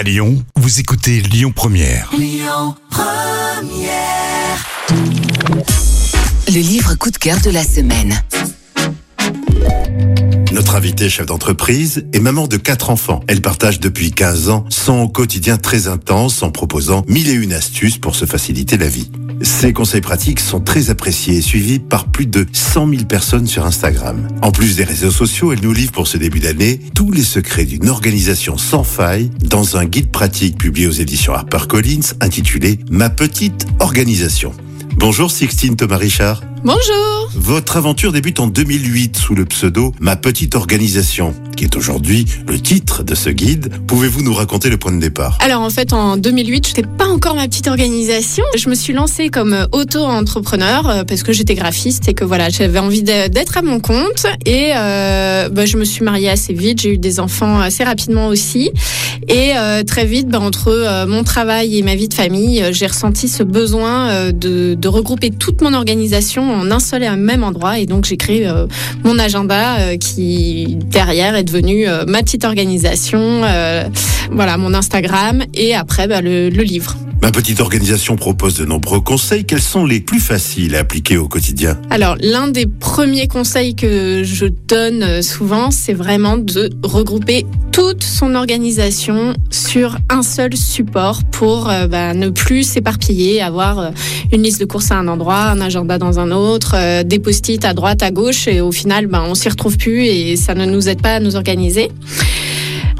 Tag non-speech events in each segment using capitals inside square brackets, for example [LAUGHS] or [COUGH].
À Lyon, vous écoutez Lyon Première. Le livre coup de cœur de la semaine. Notre invitée chef d'entreprise est maman de quatre enfants. Elle partage depuis 15 ans son quotidien très intense en proposant mille et une astuces pour se faciliter la vie. Ses conseils pratiques sont très appréciés et suivis par plus de 100 000 personnes sur Instagram. En plus des réseaux sociaux, elle nous livre pour ce début d'année tous les secrets d'une organisation sans faille dans un guide pratique publié aux éditions HarperCollins intitulé Ma petite organisation. Bonjour Sixtine Thomas Richard. Bonjour. Votre aventure débute en 2008 sous le pseudo Ma petite organisation, qui est aujourd'hui le titre de ce guide. Pouvez-vous nous raconter le point de départ? Alors en fait en 2008, je n'étais pas encore ma petite organisation. Je me suis lancée comme auto-entrepreneur euh, parce que j'étais graphiste et que voilà, j'avais envie d'être à mon compte. Et euh, bah, je me suis mariée assez vite, j'ai eu des enfants assez rapidement aussi. Et euh, très vite bah, entre euh, mon travail et ma vie de famille, euh, j'ai ressenti ce besoin euh, de, de regrouper toute mon organisation en un seul et un même endroit et donc j'ai créé euh, mon agenda euh, qui derrière est devenu euh, ma petite organisation, voilà mon Instagram et après bah, le livre. Ma petite organisation propose de nombreux conseils. Quels sont les plus faciles à appliquer au quotidien? Alors l'un des premiers conseils que je donne euh, souvent, c'est vraiment de regrouper toute son organisation sur un seul support pour euh, bah, ne plus s'éparpiller, avoir euh, une liste de courses à un endroit, un agenda dans un autre, des post-it à droite, à gauche, et au final, bah, on s'y retrouve plus et ça ne nous aide pas à nous organiser.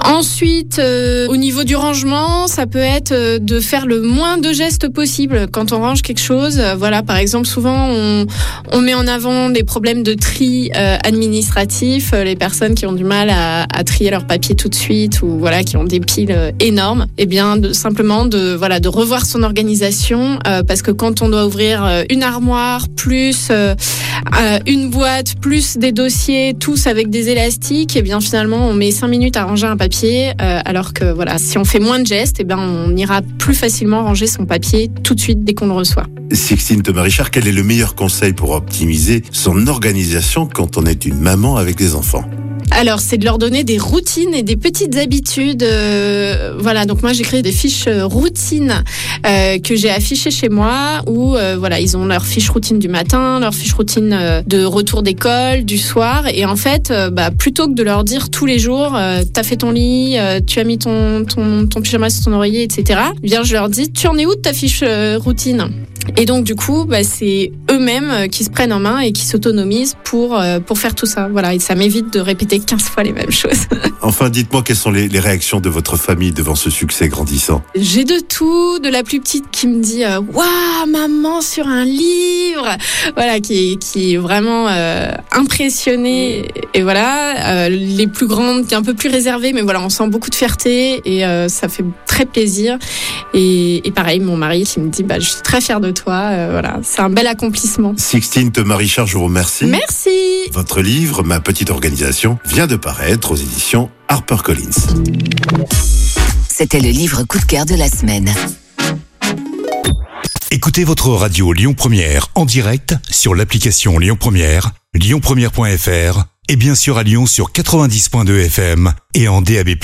Ensuite, euh, au niveau du rangement, ça peut être euh, de faire le moins de gestes possible quand on range quelque chose. Euh, voilà, par exemple, souvent on, met en avant des problèmes de tri administratif, les personnes qui ont du mal à, trier leurs papiers tout de suite ou voilà qui ont des piles énormes. Eh bien, simplement de voilà de revoir son organisation parce que quand on doit ouvrir une armoire plus une boîte plus des dossiers tous avec des élastiques, eh bien finalement on met cinq minutes à ranger un papier euh, alors que voilà si on fait moins de gestes, eh bien on ira plus facilement ranger son papier tout de suite dès qu'on le reçoit. Sixtine Thomas Richard, quel est le meilleur conseil pour optimiser son organisation quand on est une maman avec des enfants? Alors, c'est de leur donner des routines et des petites habitudes. euh, voilà, donc moi j'ai créé des fiches euh, routines euh, que j'ai affichées chez moi où voilà, ils ont leur fiche routine du matin, leur fiche routine de retour d'école, du soir. Et en fait, bah, plutôt que de leur dire tous les jours, t'as fait ton lit, tu as mis ton, ton, pyjama sur ton oreiller, etc. eh Bien, je leur dis, tu en es où de ta fiche routine? Et donc du coup, bah, c'est eux-mêmes euh, qui se prennent en main et qui s'autonomisent pour euh, pour faire tout ça. Voilà, et ça m'évite de répéter 15 fois les mêmes choses. [LAUGHS] Enfin, dites-moi quelles sont les, les réactions de votre famille devant ce succès grandissant? J'ai de tout, de la plus petite qui me dit euh, waouh maman sur un livre, voilà qui est qui est vraiment euh, impressionnée. Et voilà euh, les plus grandes qui est un peu plus réservée mais voilà on sent beaucoup de fierté et euh, ça fait très plaisir. Et, et pareil mon mari qui me dit bah je suis très fière de toi. Voilà c'est un bel accomplissement. Sixtine Thomas Richard, je vous remercie. Merci. Votre livre, Ma petite organisation, vient de paraître aux éditions HarperCollins. C'était le livre coup de cœur de la semaine. Écoutez votre radio Lyon Première en direct sur l'application Lyon Première, lyonpremière.fr et bien sûr à Lyon sur 90.2 FM et en DAB+.